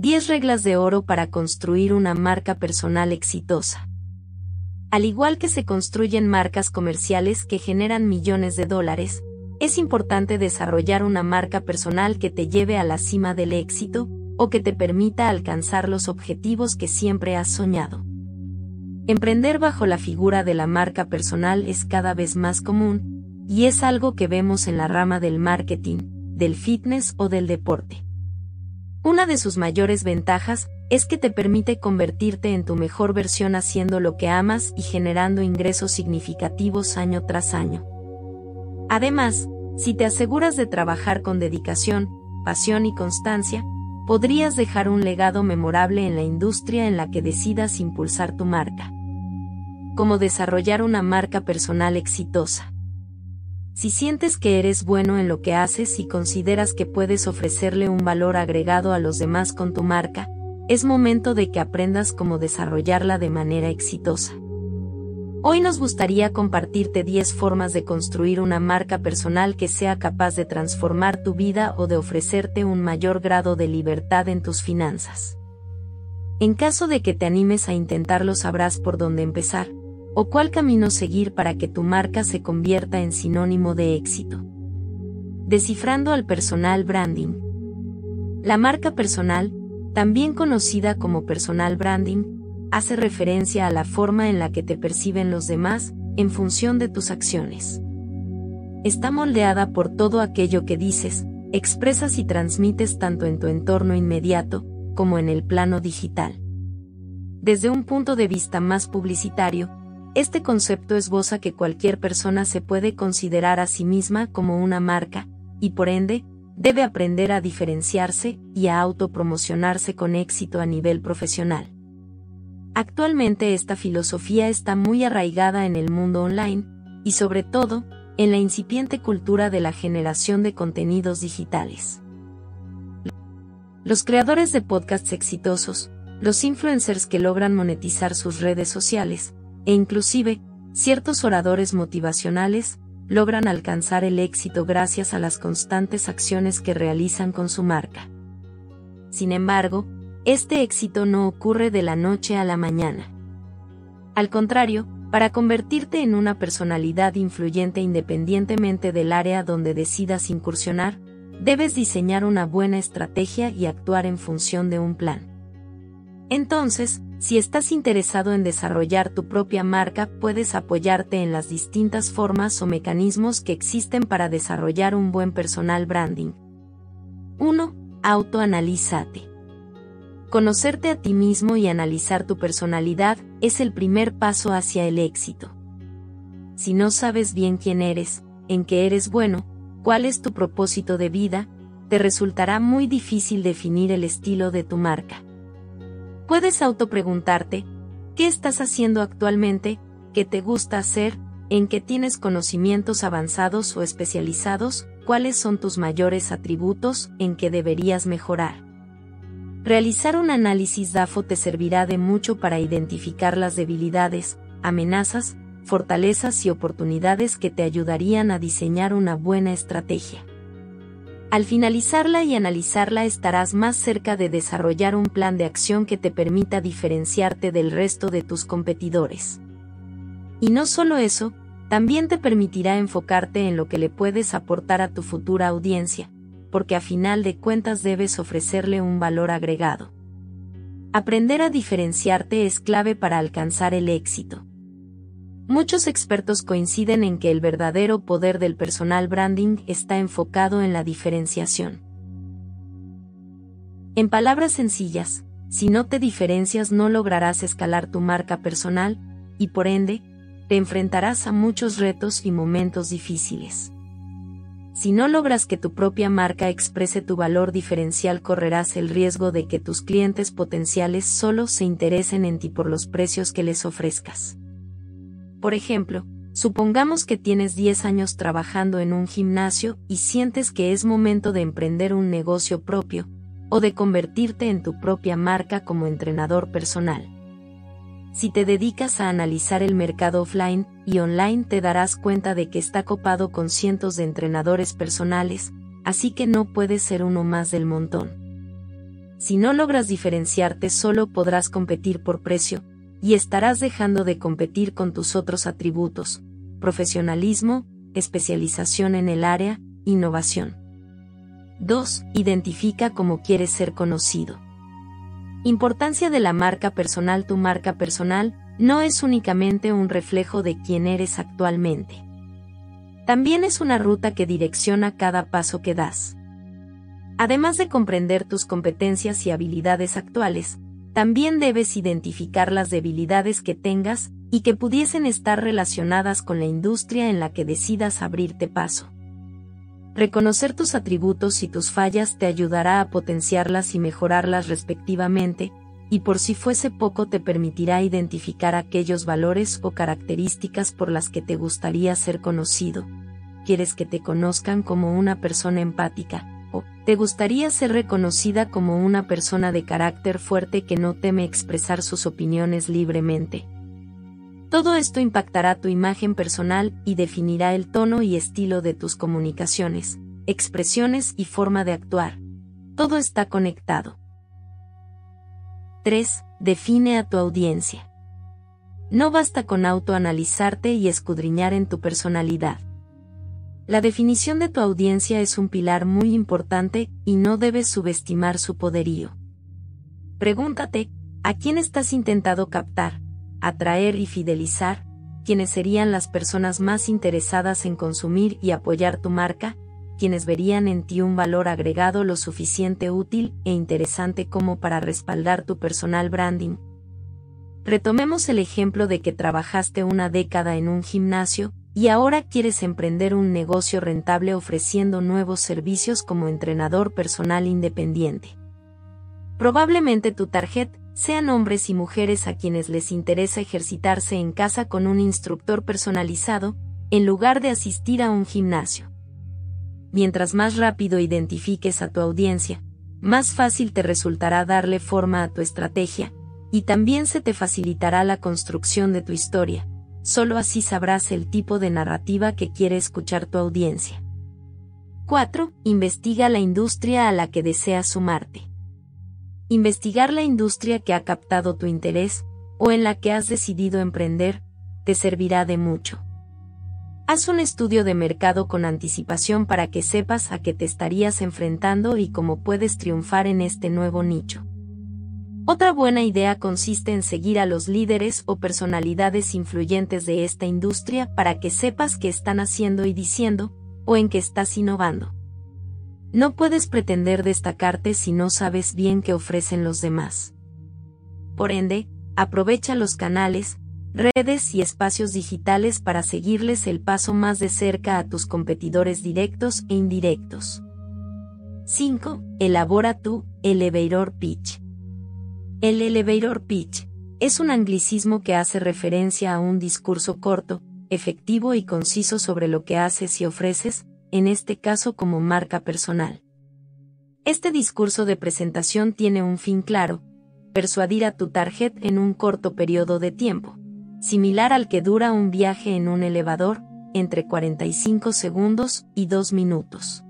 10 reglas de oro para construir una marca personal exitosa. Al igual que se construyen marcas comerciales que generan millones de dólares, es importante desarrollar una marca personal que te lleve a la cima del éxito o que te permita alcanzar los objetivos que siempre has soñado. Emprender bajo la figura de la marca personal es cada vez más común, y es algo que vemos en la rama del marketing, del fitness o del deporte. Una de sus mayores ventajas es que te permite convertirte en tu mejor versión haciendo lo que amas y generando ingresos significativos año tras año. Además, si te aseguras de trabajar con dedicación, pasión y constancia, podrías dejar un legado memorable en la industria en la que decidas impulsar tu marca. Como desarrollar una marca personal exitosa. Si sientes que eres bueno en lo que haces y consideras que puedes ofrecerle un valor agregado a los demás con tu marca, es momento de que aprendas cómo desarrollarla de manera exitosa. Hoy nos gustaría compartirte 10 formas de construir una marca personal que sea capaz de transformar tu vida o de ofrecerte un mayor grado de libertad en tus finanzas. En caso de que te animes a intentarlo sabrás por dónde empezar, o cuál camino seguir para que tu marca se convierta en sinónimo de éxito. Descifrando al personal branding. La marca personal, también conocida como personal branding, hace referencia a la forma en la que te perciben los demás, en función de tus acciones. Está moldeada por todo aquello que dices, expresas y transmites tanto en tu entorno inmediato, como en el plano digital. Desde un punto de vista más publicitario, este concepto esboza que cualquier persona se puede considerar a sí misma como una marca, y por ende, debe aprender a diferenciarse y a autopromocionarse con éxito a nivel profesional. Actualmente esta filosofía está muy arraigada en el mundo online, y sobre todo, en la incipiente cultura de la generación de contenidos digitales. Los creadores de podcasts exitosos, los influencers que logran monetizar sus redes sociales, e inclusive, ciertos oradores motivacionales, logran alcanzar el éxito gracias a las constantes acciones que realizan con su marca. Sin embargo, este éxito no ocurre de la noche a la mañana. Al contrario, para convertirte en una personalidad influyente independientemente del área donde decidas incursionar, debes diseñar una buena estrategia y actuar en función de un plan. Entonces, si estás interesado en desarrollar tu propia marca, puedes apoyarte en las distintas formas o mecanismos que existen para desarrollar un buen personal branding. 1. Autoanalízate. Conocerte a ti mismo y analizar tu personalidad es el primer paso hacia el éxito. Si no sabes bien quién eres, en qué eres bueno, cuál es tu propósito de vida, te resultará muy difícil definir el estilo de tu marca. Puedes autopreguntarte, ¿qué estás haciendo actualmente? ¿Qué te gusta hacer? ¿En qué tienes conocimientos avanzados o especializados? ¿Cuáles son tus mayores atributos? ¿En qué deberías mejorar? Realizar un análisis DAFO te servirá de mucho para identificar las debilidades, amenazas, fortalezas y oportunidades que te ayudarían a diseñar una buena estrategia. Al finalizarla y analizarla estarás más cerca de desarrollar un plan de acción que te permita diferenciarte del resto de tus competidores. Y no solo eso, también te permitirá enfocarte en lo que le puedes aportar a tu futura audiencia, porque a final de cuentas debes ofrecerle un valor agregado. Aprender a diferenciarte es clave para alcanzar el éxito. Muchos expertos coinciden en que el verdadero poder del personal branding está enfocado en la diferenciación. En palabras sencillas, si no te diferencias no lograrás escalar tu marca personal, y por ende, te enfrentarás a muchos retos y momentos difíciles. Si no logras que tu propia marca exprese tu valor diferencial correrás el riesgo de que tus clientes potenciales solo se interesen en ti por los precios que les ofrezcas. Por ejemplo, supongamos que tienes 10 años trabajando en un gimnasio y sientes que es momento de emprender un negocio propio, o de convertirte en tu propia marca como entrenador personal. Si te dedicas a analizar el mercado offline y online te darás cuenta de que está copado con cientos de entrenadores personales, así que no puedes ser uno más del montón. Si no logras diferenciarte solo podrás competir por precio, y estarás dejando de competir con tus otros atributos, profesionalismo, especialización en el área, innovación. 2. Identifica cómo quieres ser conocido. Importancia de la marca personal Tu marca personal no es únicamente un reflejo de quién eres actualmente. También es una ruta que direcciona cada paso que das. Además de comprender tus competencias y habilidades actuales, también debes identificar las debilidades que tengas y que pudiesen estar relacionadas con la industria en la que decidas abrirte paso. Reconocer tus atributos y tus fallas te ayudará a potenciarlas y mejorarlas respectivamente, y por si fuese poco te permitirá identificar aquellos valores o características por las que te gustaría ser conocido. ¿Quieres que te conozcan como una persona empática? ¿Te gustaría ser reconocida como una persona de carácter fuerte que no teme expresar sus opiniones libremente? Todo esto impactará tu imagen personal y definirá el tono y estilo de tus comunicaciones, expresiones y forma de actuar. Todo está conectado. 3. Define a tu audiencia. No basta con autoanalizarte y escudriñar en tu personalidad. La definición de tu audiencia es un pilar muy importante y no debes subestimar su poderío. Pregúntate, ¿a quién estás intentando captar, atraer y fidelizar? ¿Quiénes serían las personas más interesadas en consumir y apoyar tu marca? quienes verían en ti un valor agregado lo suficiente útil e interesante como para respaldar tu personal branding. Retomemos el ejemplo de que trabajaste una década en un gimnasio, y ahora quieres emprender un negocio rentable ofreciendo nuevos servicios como entrenador personal independiente. Probablemente tu target sean hombres y mujeres a quienes les interesa ejercitarse en casa con un instructor personalizado, en lugar de asistir a un gimnasio. Mientras más rápido identifiques a tu audiencia, más fácil te resultará darle forma a tu estrategia, y también se te facilitará la construcción de tu historia, solo así sabrás el tipo de narrativa que quiere escuchar tu audiencia. 4. Investiga la industria a la que deseas sumarte. Investigar la industria que ha captado tu interés, o en la que has decidido emprender, te servirá de mucho. Haz un estudio de mercado con anticipación para que sepas a qué te estarías enfrentando y cómo puedes triunfar en este nuevo nicho. Otra buena idea consiste en seguir a los líderes o personalidades influyentes de esta industria para que sepas qué están haciendo y diciendo, o en qué estás innovando. No puedes pretender destacarte si no sabes bien qué ofrecen los demás. Por ende, aprovecha los canales, redes y espacios digitales para seguirles el paso más de cerca a tus competidores directos e indirectos. 5. Elabora tu elevator pitch. El elevator pitch es un anglicismo que hace referencia a un discurso corto, efectivo y conciso sobre lo que haces y ofreces, en este caso como marca personal. Este discurso de presentación tiene un fin claro, persuadir a tu target en un corto periodo de tiempo, similar al que dura un viaje en un elevador, entre 45 segundos y 2 minutos.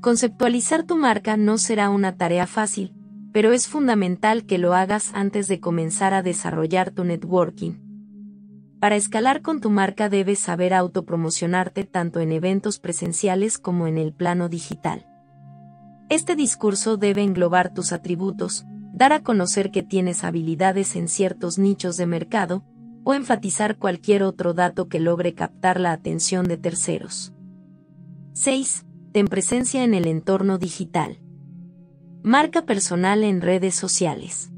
Conceptualizar tu marca no será una tarea fácil, pero es fundamental que lo hagas antes de comenzar a desarrollar tu networking. Para escalar con tu marca debes saber autopromocionarte tanto en eventos presenciales como en el plano digital. Este discurso debe englobar tus atributos, dar a conocer que tienes habilidades en ciertos nichos de mercado, o enfatizar cualquier otro dato que logre captar la atención de terceros. 6. Ten presencia en el entorno digital. Marca personal en redes sociales.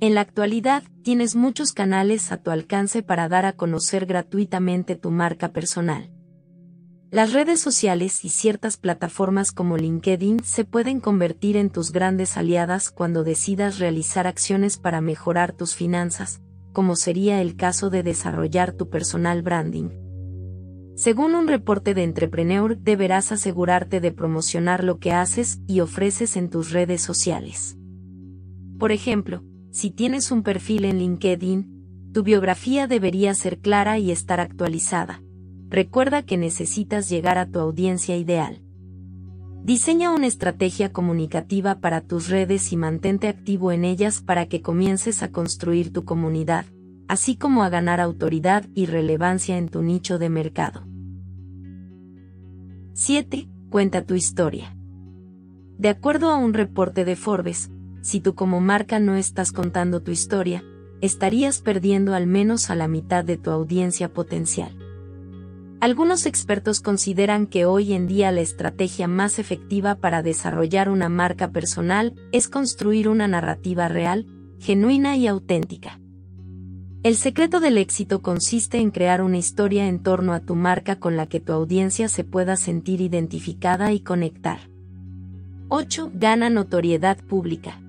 En la actualidad, tienes muchos canales a tu alcance para dar a conocer gratuitamente tu marca personal. Las redes sociales y ciertas plataformas como LinkedIn se pueden convertir en tus grandes aliadas cuando decidas realizar acciones para mejorar tus finanzas, como sería el caso de desarrollar tu personal branding. Según un reporte de Entrepreneur, deberás asegurarte de promocionar lo que haces y ofreces en tus redes sociales. Por ejemplo, si tienes un perfil en LinkedIn, tu biografía debería ser clara y estar actualizada. Recuerda que necesitas llegar a tu audiencia ideal. Diseña una estrategia comunicativa para tus redes y mantente activo en ellas para que comiences a construir tu comunidad, así como a ganar autoridad y relevancia en tu nicho de mercado. 7. Cuenta tu historia. De acuerdo a un reporte de Forbes, si tú como marca no estás contando tu historia, estarías perdiendo al menos a la mitad de tu audiencia potencial. Algunos expertos consideran que hoy en día la estrategia más efectiva para desarrollar una marca personal es construir una narrativa real, genuina y auténtica. El secreto del éxito consiste en crear una historia en torno a tu marca con la que tu audiencia se pueda sentir identificada y conectar. 8. Gana notoriedad pública.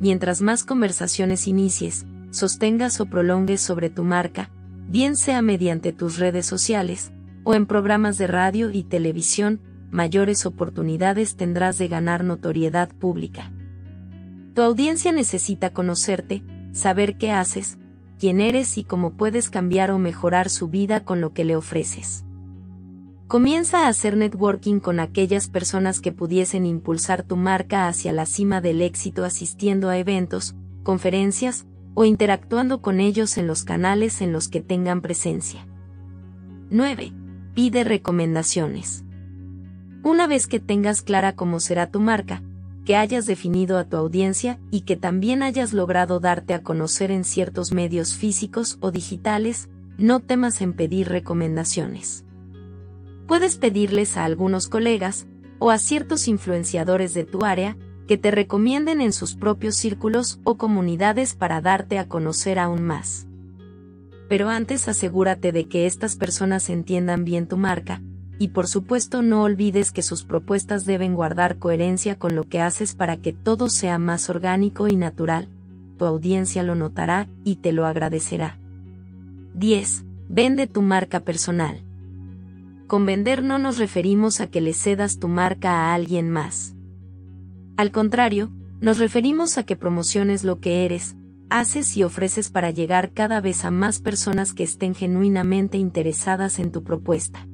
Mientras más conversaciones inicies, sostengas o prolongues sobre tu marca, bien sea mediante tus redes sociales, o en programas de radio y televisión, mayores oportunidades tendrás de ganar notoriedad pública. Tu audiencia necesita conocerte, saber qué haces, quién eres y cómo puedes cambiar o mejorar su vida con lo que le ofreces. Comienza a hacer networking con aquellas personas que pudiesen impulsar tu marca hacia la cima del éxito asistiendo a eventos, conferencias o interactuando con ellos en los canales en los que tengan presencia. 9. Pide recomendaciones. Una vez que tengas clara cómo será tu marca, que hayas definido a tu audiencia y que también hayas logrado darte a conocer en ciertos medios físicos o digitales, no temas en pedir recomendaciones. Puedes pedirles a algunos colegas, o a ciertos influenciadores de tu área, que te recomienden en sus propios círculos o comunidades para darte a conocer aún más. Pero antes asegúrate de que estas personas entiendan bien tu marca, y por supuesto no olvides que sus propuestas deben guardar coherencia con lo que haces para que todo sea más orgánico y natural. Tu audiencia lo notará y te lo agradecerá. 10. Vende tu marca personal. Con vender no nos referimos a que le cedas tu marca a alguien más. Al contrario, nos referimos a que promociones lo que eres, haces y ofreces para llegar cada vez a más personas que estén genuinamente interesadas en tu propuesta.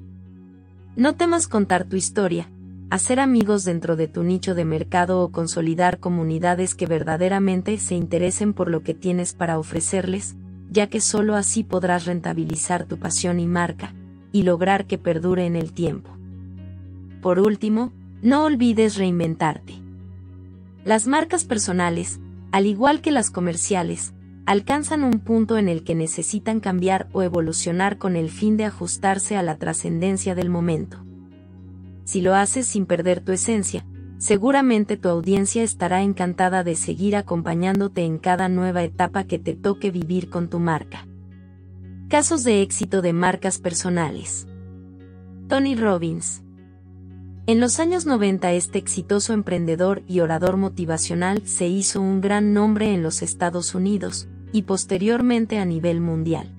No temas contar tu historia, hacer amigos dentro de tu nicho de mercado o consolidar comunidades que verdaderamente se interesen por lo que tienes para ofrecerles, ya que solo así podrás rentabilizar tu pasión y marca, y lograr que perdure en el tiempo. Por último, no olvides reinventarte. Las marcas personales, al igual que las comerciales, alcanzan un punto en el que necesitan cambiar o evolucionar con el fin de ajustarse a la trascendencia del momento. Si lo haces sin perder tu esencia, seguramente tu audiencia estará encantada de seguir acompañándote en cada nueva etapa que te toque vivir con tu marca. Casos de éxito de marcas personales. Tony Robbins. En los años 90 este exitoso emprendedor y orador motivacional se hizo un gran nombre en los Estados Unidos, y posteriormente a nivel mundial.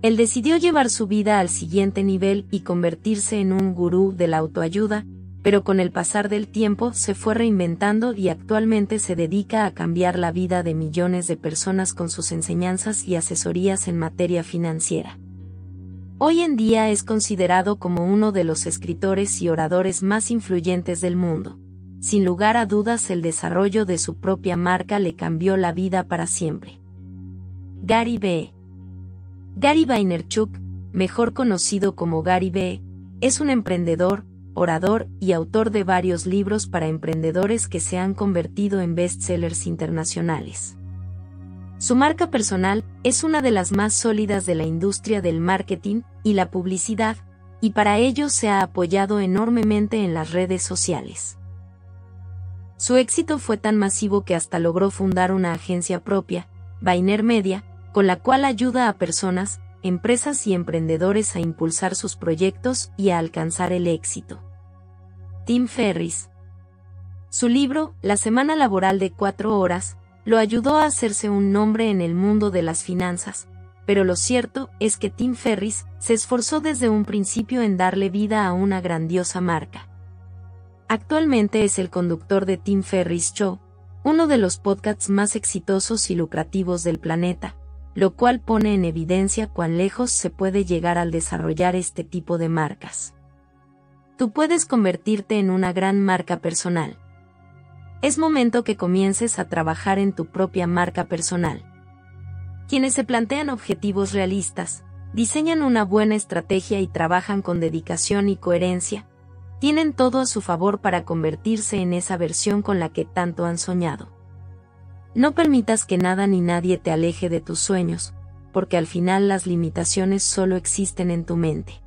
Él decidió llevar su vida al siguiente nivel y convertirse en un gurú de la autoayuda, pero con el pasar del tiempo se fue reinventando y actualmente se dedica a cambiar la vida de millones de personas con sus enseñanzas y asesorías en materia financiera. Hoy en día es considerado como uno de los escritores y oradores más influyentes del mundo. Sin lugar a dudas el desarrollo de su propia marca le cambió la vida para siempre. Gary B. Gary Vaynerchuk, mejor conocido como Gary B., es un emprendedor, orador y autor de varios libros para emprendedores que se han convertido en bestsellers internacionales. Su marca personal es una de las más sólidas de la industria del marketing y la publicidad, y para ello se ha apoyado enormemente en las redes sociales. Su éxito fue tan masivo que hasta logró fundar una agencia propia, Vayner Media, con la cual ayuda a personas, empresas y emprendedores a impulsar sus proyectos y a alcanzar el éxito. Tim Ferris. Su libro, La Semana Laboral de Cuatro Horas, lo ayudó a hacerse un nombre en el mundo de las finanzas, pero lo cierto es que Tim Ferris se esforzó desde un principio en darle vida a una grandiosa marca. Actualmente es el conductor de Tim Ferris Show, uno de los podcasts más exitosos y lucrativos del planeta, lo cual pone en evidencia cuán lejos se puede llegar al desarrollar este tipo de marcas. Tú puedes convertirte en una gran marca personal. Es momento que comiences a trabajar en tu propia marca personal. Quienes se plantean objetivos realistas, diseñan una buena estrategia y trabajan con dedicación y coherencia, tienen todo a su favor para convertirse en esa versión con la que tanto han soñado. No permitas que nada ni nadie te aleje de tus sueños, porque al final las limitaciones solo existen en tu mente.